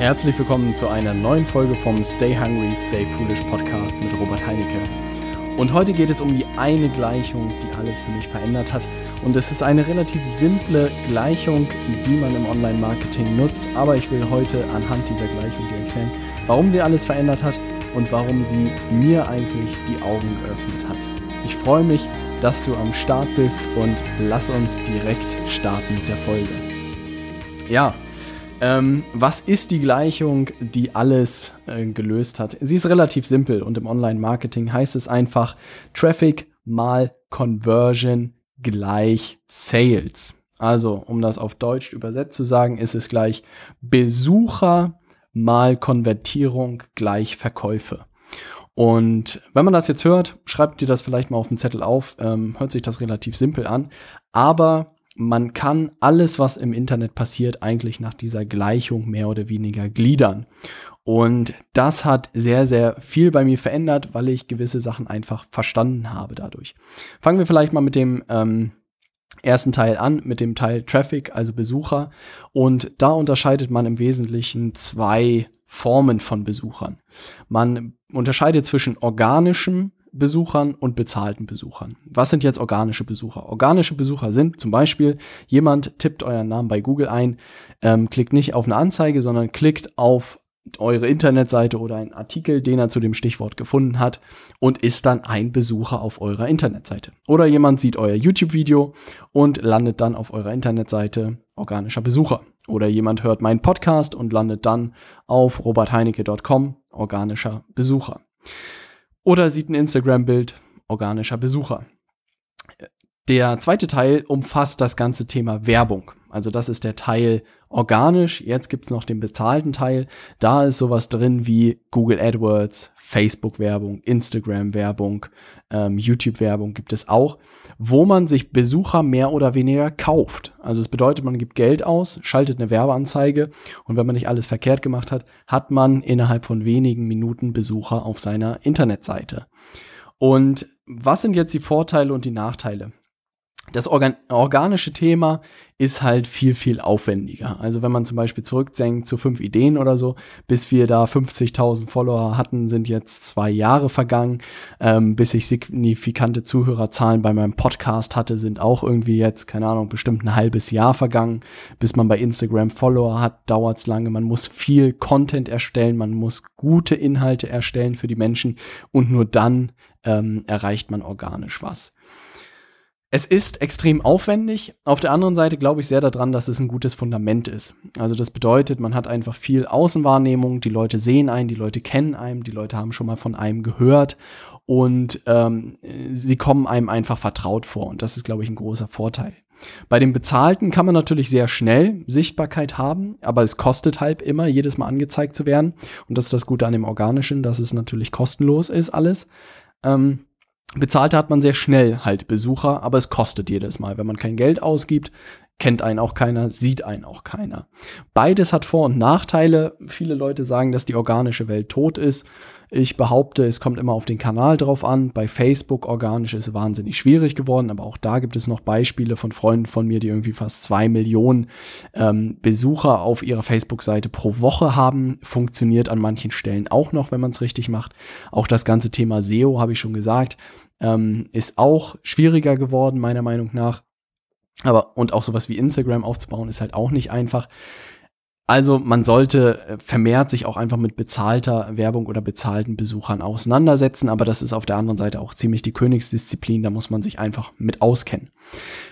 Herzlich willkommen zu einer neuen Folge vom Stay Hungry, Stay Foolish Podcast mit Robert Heinecke. Und heute geht es um die eine Gleichung, die alles für mich verändert hat. Und es ist eine relativ simple Gleichung, die man im Online-Marketing nutzt. Aber ich will heute anhand dieser Gleichung dir erklären, warum sie alles verändert hat und warum sie mir eigentlich die Augen geöffnet hat. Ich freue mich, dass du am Start bist und lass uns direkt starten mit der Folge. Ja, ähm, was ist die Gleichung, die alles äh, gelöst hat? Sie ist relativ simpel und im Online-Marketing heißt es einfach Traffic mal Conversion gleich Sales. Also, um das auf Deutsch übersetzt zu sagen, ist es gleich Besucher mal Konvertierung gleich Verkäufe. Und wenn man das jetzt hört, schreibt dir das vielleicht mal auf den Zettel auf, ähm, hört sich das relativ simpel an. Aber man kann alles, was im Internet passiert, eigentlich nach dieser Gleichung mehr oder weniger gliedern. Und das hat sehr, sehr viel bei mir verändert, weil ich gewisse Sachen einfach verstanden habe dadurch. Fangen wir vielleicht mal mit dem ähm, ersten Teil an, mit dem Teil Traffic, also Besucher. Und da unterscheidet man im Wesentlichen zwei Formen von Besuchern. Man unterscheidet zwischen organischem Besuchern und bezahlten Besuchern. Was sind jetzt organische Besucher? Organische Besucher sind zum Beispiel, jemand tippt euren Namen bei Google ein, ähm, klickt nicht auf eine Anzeige, sondern klickt auf eure Internetseite oder einen Artikel, den er zu dem Stichwort gefunden hat und ist dann ein Besucher auf eurer Internetseite. Oder jemand sieht euer YouTube-Video und landet dann auf eurer Internetseite organischer Besucher. Oder jemand hört meinen Podcast und landet dann auf robertheinecke.com organischer Besucher. Oder sieht ein Instagram-Bild organischer Besucher. Der zweite Teil umfasst das ganze Thema Werbung. Also das ist der Teil organisch. Jetzt gibt's noch den bezahlten Teil. Da ist sowas drin wie Google AdWords, Facebook-Werbung, Instagram-Werbung, ähm, YouTube-Werbung gibt es auch, wo man sich Besucher mehr oder weniger kauft. Also es bedeutet, man gibt Geld aus, schaltet eine Werbeanzeige und wenn man nicht alles verkehrt gemacht hat, hat man innerhalb von wenigen Minuten Besucher auf seiner Internetseite. Und was sind jetzt die Vorteile und die Nachteile? Das organ organische Thema ist halt viel, viel aufwendiger. Also wenn man zum Beispiel zurückdenkt zu fünf Ideen oder so, bis wir da 50.000 Follower hatten, sind jetzt zwei Jahre vergangen. Ähm, bis ich signifikante Zuhörerzahlen bei meinem Podcast hatte, sind auch irgendwie jetzt, keine Ahnung, bestimmt ein halbes Jahr vergangen. Bis man bei Instagram Follower hat, dauert's lange. Man muss viel Content erstellen, man muss gute Inhalte erstellen für die Menschen und nur dann ähm, erreicht man organisch was. Es ist extrem aufwendig. Auf der anderen Seite glaube ich sehr daran, dass es ein gutes Fundament ist. Also das bedeutet, man hat einfach viel Außenwahrnehmung, die Leute sehen einen, die Leute kennen einen, die Leute haben schon mal von einem gehört und ähm, sie kommen einem einfach vertraut vor. Und das ist, glaube ich, ein großer Vorteil. Bei dem Bezahlten kann man natürlich sehr schnell Sichtbarkeit haben, aber es kostet halt immer, jedes Mal angezeigt zu werden. Und das ist das Gute an dem Organischen, dass es natürlich kostenlos ist alles. Ähm, Bezahlte hat man sehr schnell halt Besucher, aber es kostet jedes Mal. Wenn man kein Geld ausgibt, kennt einen auch keiner, sieht einen auch keiner. Beides hat Vor- und Nachteile. Viele Leute sagen, dass die organische Welt tot ist. Ich behaupte, es kommt immer auf den Kanal drauf an. Bei Facebook organisch ist es wahnsinnig schwierig geworden, aber auch da gibt es noch Beispiele von Freunden von mir, die irgendwie fast zwei Millionen ähm, Besucher auf ihrer Facebook-Seite pro Woche haben. Funktioniert an manchen Stellen auch noch, wenn man es richtig macht. Auch das ganze Thema SEO, habe ich schon gesagt, ähm, ist auch schwieriger geworden, meiner Meinung nach. Aber und auch sowas wie Instagram aufzubauen, ist halt auch nicht einfach. Also man sollte äh, vermehrt sich auch einfach mit bezahlter Werbung oder bezahlten Besuchern auseinandersetzen, aber das ist auf der anderen Seite auch ziemlich die Königsdisziplin, da muss man sich einfach mit auskennen.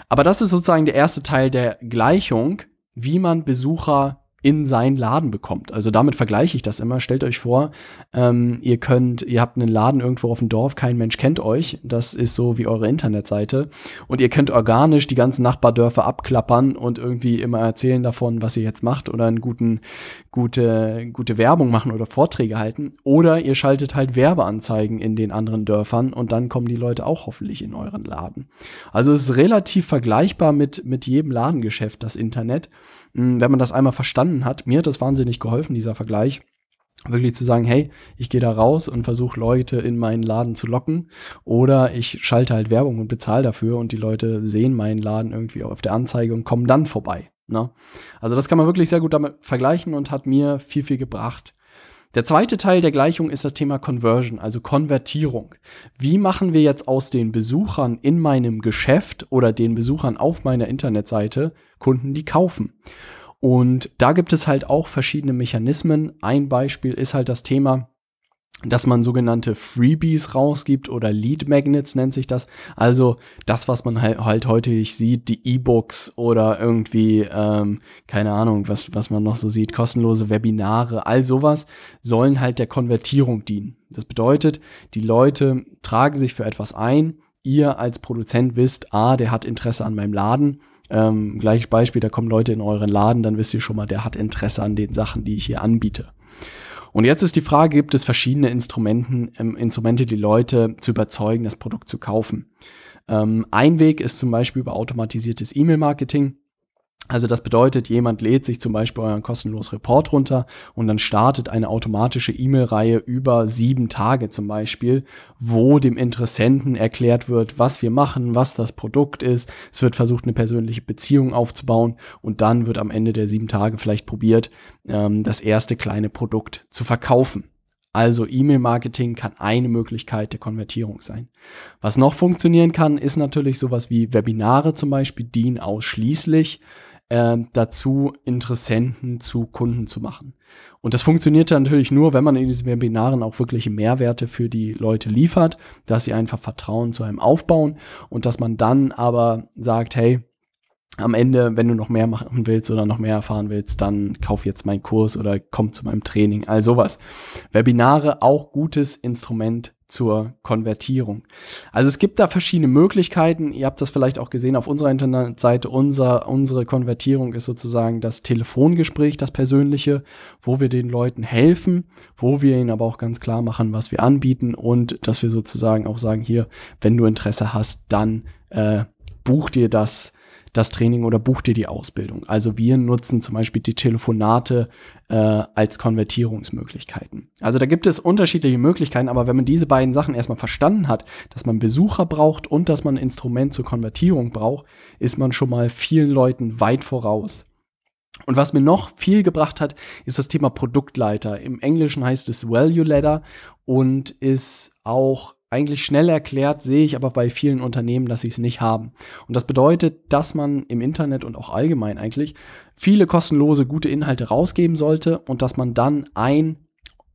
Aber das ist sozusagen der erste Teil der Gleichung, wie man Besucher in seinen Laden bekommt. Also damit vergleiche ich das immer. Stellt euch vor, ähm, ihr könnt, ihr habt einen Laden irgendwo auf dem Dorf, kein Mensch kennt euch. Das ist so wie eure Internetseite. Und ihr könnt organisch die ganzen Nachbardörfer abklappern und irgendwie immer erzählen davon, was ihr jetzt macht oder einen guten, gute, gute Werbung machen oder Vorträge halten. Oder ihr schaltet halt Werbeanzeigen in den anderen Dörfern und dann kommen die Leute auch hoffentlich in euren Laden. Also es ist relativ vergleichbar mit, mit jedem Ladengeschäft, das Internet. Hm, wenn man das einmal verstanden hat, mir hat das wahnsinnig geholfen, dieser Vergleich. Wirklich zu sagen, hey, ich gehe da raus und versuche Leute in meinen Laden zu locken. Oder ich schalte halt Werbung und bezahle dafür und die Leute sehen meinen Laden irgendwie auf der Anzeige und kommen dann vorbei. Ne? Also das kann man wirklich sehr gut damit vergleichen und hat mir viel, viel gebracht. Der zweite Teil der Gleichung ist das Thema Conversion, also Konvertierung. Wie machen wir jetzt aus den Besuchern in meinem Geschäft oder den Besuchern auf meiner Internetseite Kunden, die kaufen? Und da gibt es halt auch verschiedene Mechanismen. Ein Beispiel ist halt das Thema, dass man sogenannte Freebies rausgibt oder Lead Magnets nennt sich das. Also das, was man halt, halt heute sieht, die E-Books oder irgendwie, ähm, keine Ahnung, was, was man noch so sieht, kostenlose Webinare, all sowas sollen halt der Konvertierung dienen. Das bedeutet, die Leute tragen sich für etwas ein. Ihr als Produzent wisst, ah, der hat Interesse an meinem Laden. Ähm, gleiches Beispiel, da kommen Leute in euren Laden, dann wisst ihr schon mal, der hat Interesse an den Sachen, die ich hier anbiete. Und jetzt ist die Frage, gibt es verschiedene Instrumenten, ähm, Instrumente, die Leute zu überzeugen, das Produkt zu kaufen? Ähm, ein Weg ist zum Beispiel über automatisiertes E-Mail-Marketing. Also das bedeutet, jemand lädt sich zum Beispiel euren kostenlosen Report runter und dann startet eine automatische E-Mail-Reihe über sieben Tage zum Beispiel, wo dem Interessenten erklärt wird, was wir machen, was das Produkt ist. Es wird versucht, eine persönliche Beziehung aufzubauen und dann wird am Ende der sieben Tage vielleicht probiert, ähm, das erste kleine Produkt zu verkaufen. Also E-Mail-Marketing kann eine Möglichkeit der Konvertierung sein. Was noch funktionieren kann, ist natürlich sowas wie Webinare zum Beispiel dienen ausschließlich äh, dazu, Interessenten zu Kunden zu machen. Und das funktioniert dann natürlich nur, wenn man in diesen Webinaren auch wirkliche Mehrwerte für die Leute liefert, dass sie einfach Vertrauen zu einem aufbauen und dass man dann aber sagt, hey, am Ende, wenn du noch mehr machen willst oder noch mehr erfahren willst, dann kauf jetzt meinen Kurs oder komm zu meinem Training, all sowas. Webinare auch gutes Instrument zur Konvertierung. Also es gibt da verschiedene Möglichkeiten. Ihr habt das vielleicht auch gesehen auf unserer Internetseite. Unser, unsere Konvertierung ist sozusagen das Telefongespräch, das persönliche, wo wir den Leuten helfen, wo wir ihnen aber auch ganz klar machen, was wir anbieten und dass wir sozusagen auch sagen, hier, wenn du Interesse hast, dann äh, buch dir das das Training oder buch dir die Ausbildung. Also wir nutzen zum Beispiel die Telefonate äh, als Konvertierungsmöglichkeiten. Also da gibt es unterschiedliche Möglichkeiten, aber wenn man diese beiden Sachen erstmal verstanden hat, dass man Besucher braucht und dass man ein Instrument zur Konvertierung braucht, ist man schon mal vielen Leuten weit voraus. Und was mir noch viel gebracht hat, ist das Thema Produktleiter. Im Englischen heißt es Value Ladder und ist auch eigentlich schnell erklärt, sehe ich aber bei vielen Unternehmen, dass sie es nicht haben. Und das bedeutet, dass man im Internet und auch allgemein eigentlich viele kostenlose gute Inhalte rausgeben sollte und dass man dann ein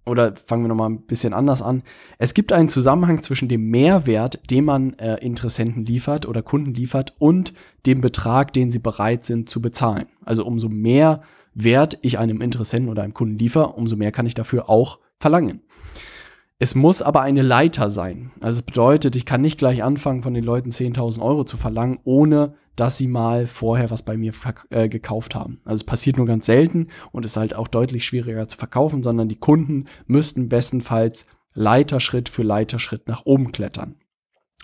oder fangen wir nochmal ein bisschen anders an. Es gibt einen Zusammenhang zwischen dem Mehrwert, den man äh, Interessenten liefert oder Kunden liefert und dem Betrag, den sie bereit sind zu bezahlen. Also umso mehr Wert ich einem Interessenten oder einem Kunden liefere, umso mehr kann ich dafür auch verlangen. Es muss aber eine Leiter sein. Also es bedeutet, ich kann nicht gleich anfangen, von den Leuten 10.000 Euro zu verlangen, ohne dass sie mal vorher was bei mir äh, gekauft haben. Also es passiert nur ganz selten und ist halt auch deutlich schwieriger zu verkaufen, sondern die Kunden müssten bestenfalls Leiterschritt für Leiterschritt nach oben klettern.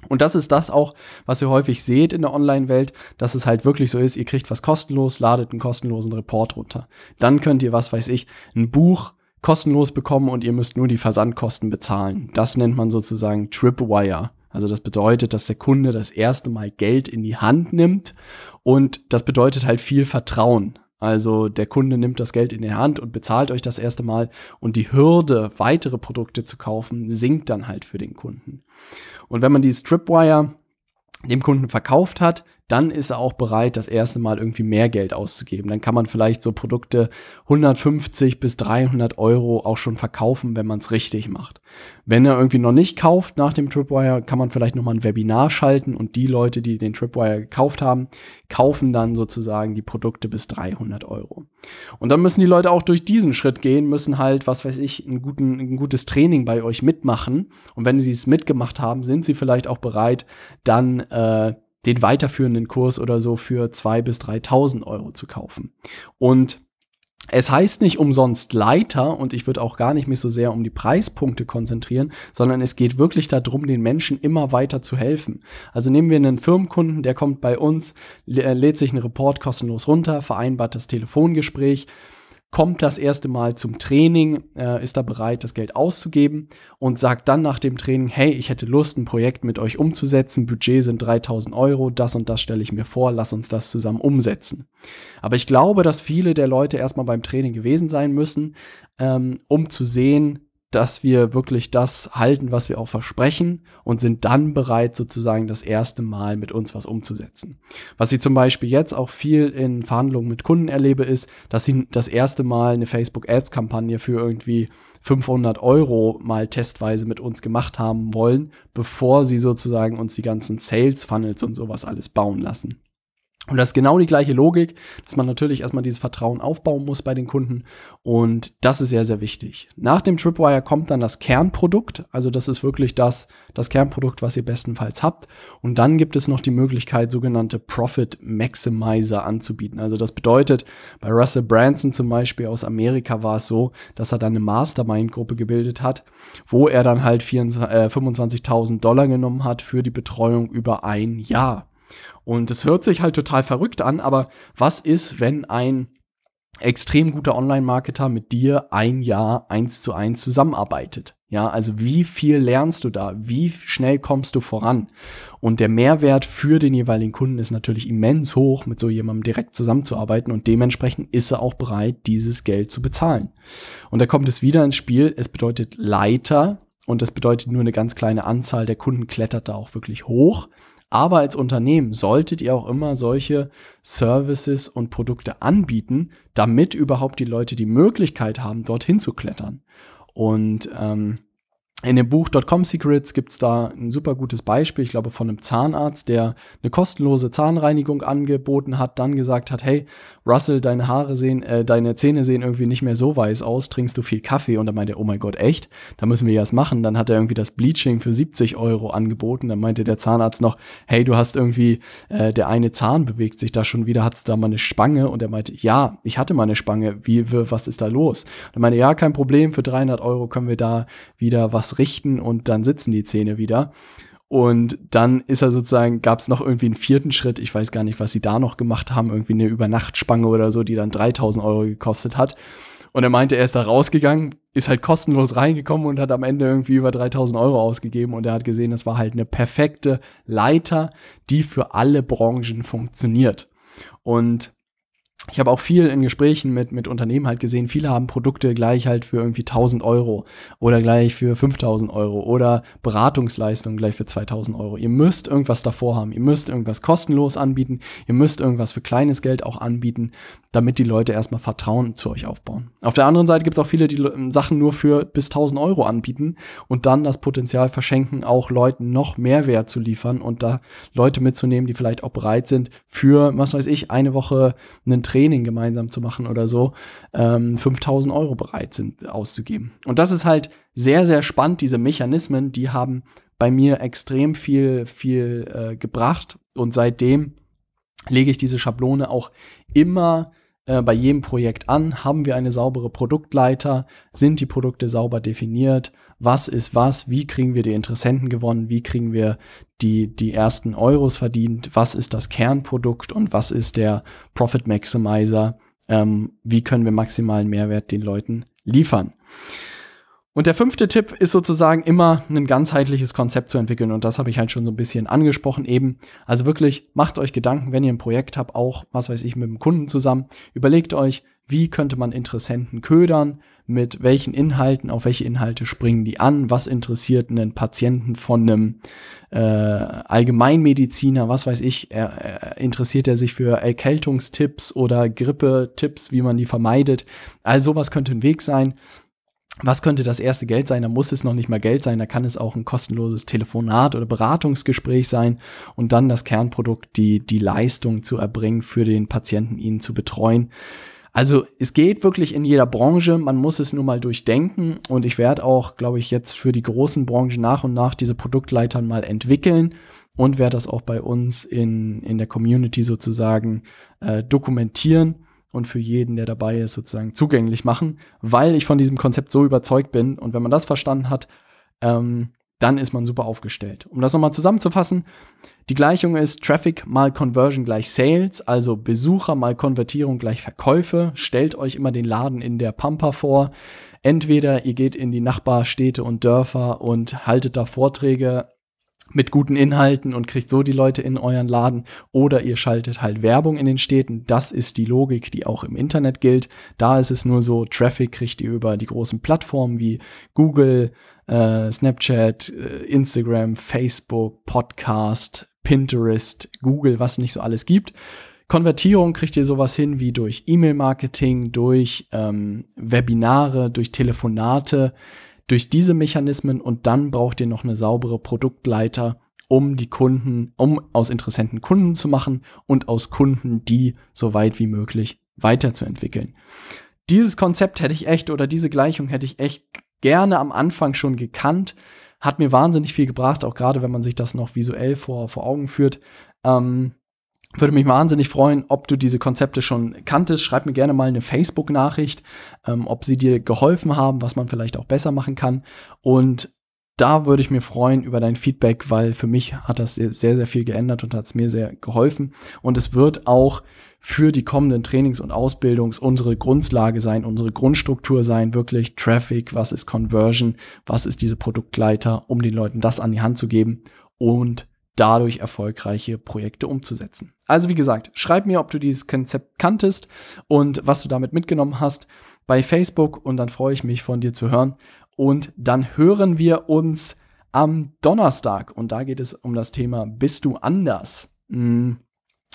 Und das ist das auch, was ihr häufig seht in der Online-Welt, dass es halt wirklich so ist, ihr kriegt was kostenlos, ladet einen kostenlosen Report runter. Dann könnt ihr, was weiß ich, ein Buch kostenlos bekommen und ihr müsst nur die Versandkosten bezahlen. Das nennt man sozusagen Tripwire. Also das bedeutet, dass der Kunde das erste Mal Geld in die Hand nimmt und das bedeutet halt viel Vertrauen. Also der Kunde nimmt das Geld in die Hand und bezahlt euch das erste Mal und die Hürde, weitere Produkte zu kaufen, sinkt dann halt für den Kunden. Und wenn man die Stripwire dem Kunden verkauft hat, dann ist er auch bereit, das erste Mal irgendwie mehr Geld auszugeben. Dann kann man vielleicht so Produkte 150 bis 300 Euro auch schon verkaufen, wenn man es richtig macht. Wenn er irgendwie noch nicht kauft nach dem Tripwire, kann man vielleicht nochmal ein Webinar schalten und die Leute, die den Tripwire gekauft haben, kaufen dann sozusagen die Produkte bis 300 Euro. Und dann müssen die Leute auch durch diesen Schritt gehen, müssen halt, was weiß ich, ein, guten, ein gutes Training bei euch mitmachen. Und wenn sie es mitgemacht haben, sind sie vielleicht auch bereit, dann äh, den weiterführenden Kurs oder so für 2.000 bis 3.000 Euro zu kaufen. Und es heißt nicht umsonst Leiter und ich würde auch gar nicht mich so sehr um die Preispunkte konzentrieren, sondern es geht wirklich darum, den Menschen immer weiter zu helfen. Also nehmen wir einen Firmenkunden, der kommt bei uns, lädt sich einen Report kostenlos runter, vereinbart das Telefongespräch kommt das erste Mal zum Training, äh, ist da bereit, das Geld auszugeben und sagt dann nach dem Training, hey, ich hätte Lust, ein Projekt mit euch umzusetzen, Budget sind 3000 Euro, das und das stelle ich mir vor, lass uns das zusammen umsetzen. Aber ich glaube, dass viele der Leute erstmal beim Training gewesen sein müssen, ähm, um zu sehen, dass wir wirklich das halten, was wir auch versprechen und sind dann bereit, sozusagen das erste Mal mit uns was umzusetzen. Was ich zum Beispiel jetzt auch viel in Verhandlungen mit Kunden erlebe, ist, dass sie das erste Mal eine Facebook-Ads-Kampagne für irgendwie 500 Euro mal testweise mit uns gemacht haben wollen, bevor sie sozusagen uns die ganzen Sales-Funnels und sowas alles bauen lassen. Und das ist genau die gleiche Logik, dass man natürlich erstmal dieses Vertrauen aufbauen muss bei den Kunden. Und das ist sehr, sehr wichtig. Nach dem Tripwire kommt dann das Kernprodukt. Also das ist wirklich das, das Kernprodukt, was ihr bestenfalls habt. Und dann gibt es noch die Möglichkeit, sogenannte Profit Maximizer anzubieten. Also das bedeutet, bei Russell Branson zum Beispiel aus Amerika war es so, dass er dann eine Mastermind-Gruppe gebildet hat, wo er dann halt 25.000 äh, Dollar genommen hat für die Betreuung über ein Jahr. Und es hört sich halt total verrückt an, aber was ist, wenn ein extrem guter Online-Marketer mit dir ein Jahr eins zu eins zusammenarbeitet? Ja, also wie viel lernst du da? Wie schnell kommst du voran? Und der Mehrwert für den jeweiligen Kunden ist natürlich immens hoch, mit so jemandem direkt zusammenzuarbeiten und dementsprechend ist er auch bereit, dieses Geld zu bezahlen. Und da kommt es wieder ins Spiel. Es bedeutet Leiter und das bedeutet nur eine ganz kleine Anzahl der Kunden klettert da auch wirklich hoch. Aber als Unternehmen solltet ihr auch immer solche Services und Produkte anbieten, damit überhaupt die Leute die Möglichkeit haben, dorthin zu klettern. Und ähm, in dem Buch .com Secrets gibt's da ein super gutes Beispiel, ich glaube von einem Zahnarzt, der eine kostenlose Zahnreinigung angeboten hat, dann gesagt hat, hey, Russell, deine Haare sehen, äh, deine Zähne sehen irgendwie nicht mehr so weiß aus, trinkst du viel Kaffee? Und dann meinte er, oh mein Gott, echt? Da müssen wir ja was machen. Dann hat er irgendwie das Bleaching für 70 Euro angeboten. Dann meinte der Zahnarzt noch, hey, du hast irgendwie, äh, der eine Zahn bewegt sich da schon wieder, hast du da mal eine Spange? Und er meinte, ja, ich hatte mal eine Spange. Wie, was ist da los? Und er meinte, ja, kein Problem, für 300 Euro können wir da wieder was richten und dann sitzen die Zähne wieder. Und dann ist er sozusagen, gab es noch irgendwie einen vierten Schritt, ich weiß gar nicht, was sie da noch gemacht haben, irgendwie eine Übernachtspange oder so, die dann 3000 Euro gekostet hat. Und er meinte, er ist da rausgegangen, ist halt kostenlos reingekommen und hat am Ende irgendwie über 3000 Euro ausgegeben und er hat gesehen, das war halt eine perfekte Leiter, die für alle Branchen funktioniert. Und ich habe auch viel in Gesprächen mit, mit Unternehmen halt gesehen, viele haben Produkte gleich halt für irgendwie 1000 Euro oder gleich für 5000 Euro oder Beratungsleistungen gleich für 2000 Euro. Ihr müsst irgendwas davor haben, ihr müsst irgendwas kostenlos anbieten, ihr müsst irgendwas für kleines Geld auch anbieten, damit die Leute erstmal Vertrauen zu euch aufbauen. Auf der anderen Seite gibt es auch viele, die Sachen nur für bis 1000 Euro anbieten und dann das Potenzial verschenken, auch Leuten noch Mehrwert zu liefern und da Leute mitzunehmen, die vielleicht auch bereit sind, für, was weiß ich, eine Woche einen Training gemeinsam zu machen oder so, ähm, 5000 Euro bereit sind auszugeben. Und das ist halt sehr, sehr spannend, diese Mechanismen, die haben bei mir extrem viel, viel äh, gebracht und seitdem lege ich diese Schablone auch immer äh, bei jedem Projekt an, haben wir eine saubere Produktleiter, sind die Produkte sauber definiert, was ist was, wie kriegen wir die Interessenten gewonnen, wie kriegen wir die, die ersten Euros verdient, was ist das Kernprodukt und was ist der Profit Maximizer, ähm, wie können wir maximalen Mehrwert den Leuten liefern. Und der fünfte Tipp ist sozusagen immer ein ganzheitliches Konzept zu entwickeln. Und das habe ich halt schon so ein bisschen angesprochen eben. Also wirklich macht euch Gedanken, wenn ihr ein Projekt habt, auch, was weiß ich, mit dem Kunden zusammen. Überlegt euch, wie könnte man Interessenten ködern, mit welchen Inhalten, auf welche Inhalte springen die an, was interessiert einen Patienten von einem äh, Allgemeinmediziner, was weiß ich, er, er, interessiert er sich für Erkältungstipps oder Grippetipps, wie man die vermeidet. All sowas könnte ein Weg sein was könnte das erste Geld sein? Da muss es noch nicht mal Geld sein, da kann es auch ein kostenloses Telefonat oder Beratungsgespräch sein und dann das Kernprodukt, die, die Leistung zu erbringen, für den Patienten ihn zu betreuen. Also es geht wirklich in jeder Branche, man muss es nur mal durchdenken und ich werde auch, glaube ich, jetzt für die großen Branchen nach und nach diese Produktleitern mal entwickeln und werde das auch bei uns in, in der Community sozusagen äh, dokumentieren und für jeden, der dabei ist, sozusagen zugänglich machen, weil ich von diesem Konzept so überzeugt bin. Und wenn man das verstanden hat, ähm, dann ist man super aufgestellt. Um das nochmal zusammenzufassen, die Gleichung ist Traffic mal Conversion gleich Sales, also Besucher mal Konvertierung gleich Verkäufe. Stellt euch immer den Laden in der Pampa vor. Entweder ihr geht in die Nachbarstädte und Dörfer und haltet da Vorträge mit guten Inhalten und kriegt so die Leute in euren Laden oder ihr schaltet halt Werbung in den Städten. Das ist die Logik, die auch im Internet gilt. Da ist es nur so, Traffic kriegt ihr über die großen Plattformen wie Google, äh, Snapchat, äh, Instagram, Facebook, Podcast, Pinterest, Google, was nicht so alles gibt. Konvertierung kriegt ihr sowas hin wie durch E-Mail-Marketing, durch ähm, Webinare, durch Telefonate durch diese Mechanismen und dann braucht ihr noch eine saubere Produktleiter, um die Kunden, um aus Interessenten Kunden zu machen und aus Kunden die so weit wie möglich weiterzuentwickeln. Dieses Konzept hätte ich echt oder diese Gleichung hätte ich echt gerne am Anfang schon gekannt. Hat mir wahnsinnig viel gebracht, auch gerade wenn man sich das noch visuell vor, vor Augen führt. Ähm, würde mich wahnsinnig freuen, ob du diese Konzepte schon kanntest. Schreib mir gerne mal eine Facebook-Nachricht, ähm, ob sie dir geholfen haben, was man vielleicht auch besser machen kann. Und da würde ich mir freuen über dein Feedback, weil für mich hat das sehr, sehr viel geändert und hat es mir sehr geholfen. Und es wird auch für die kommenden Trainings und Ausbildungs unsere Grundlage sein, unsere Grundstruktur sein, wirklich Traffic, was ist Conversion, was ist diese Produktleiter, um den Leuten das an die Hand zu geben und dadurch erfolgreiche Projekte umzusetzen. Also wie gesagt, schreib mir, ob du dieses Konzept kanntest und was du damit mitgenommen hast bei Facebook und dann freue ich mich von dir zu hören. Und dann hören wir uns am Donnerstag und da geht es um das Thema Bist du anders? Hm.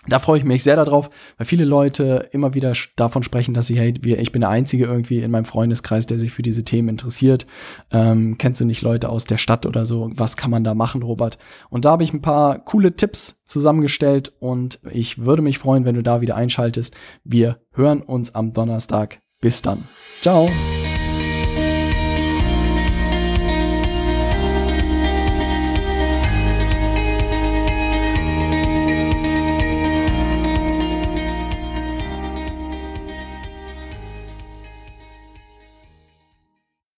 Da freue ich mich sehr darauf, weil viele Leute immer wieder davon sprechen, dass sie, hey, ich bin der Einzige irgendwie in meinem Freundeskreis, der sich für diese Themen interessiert. Ähm, kennst du nicht Leute aus der Stadt oder so? Was kann man da machen, Robert? Und da habe ich ein paar coole Tipps zusammengestellt und ich würde mich freuen, wenn du da wieder einschaltest. Wir hören uns am Donnerstag. Bis dann. Ciao.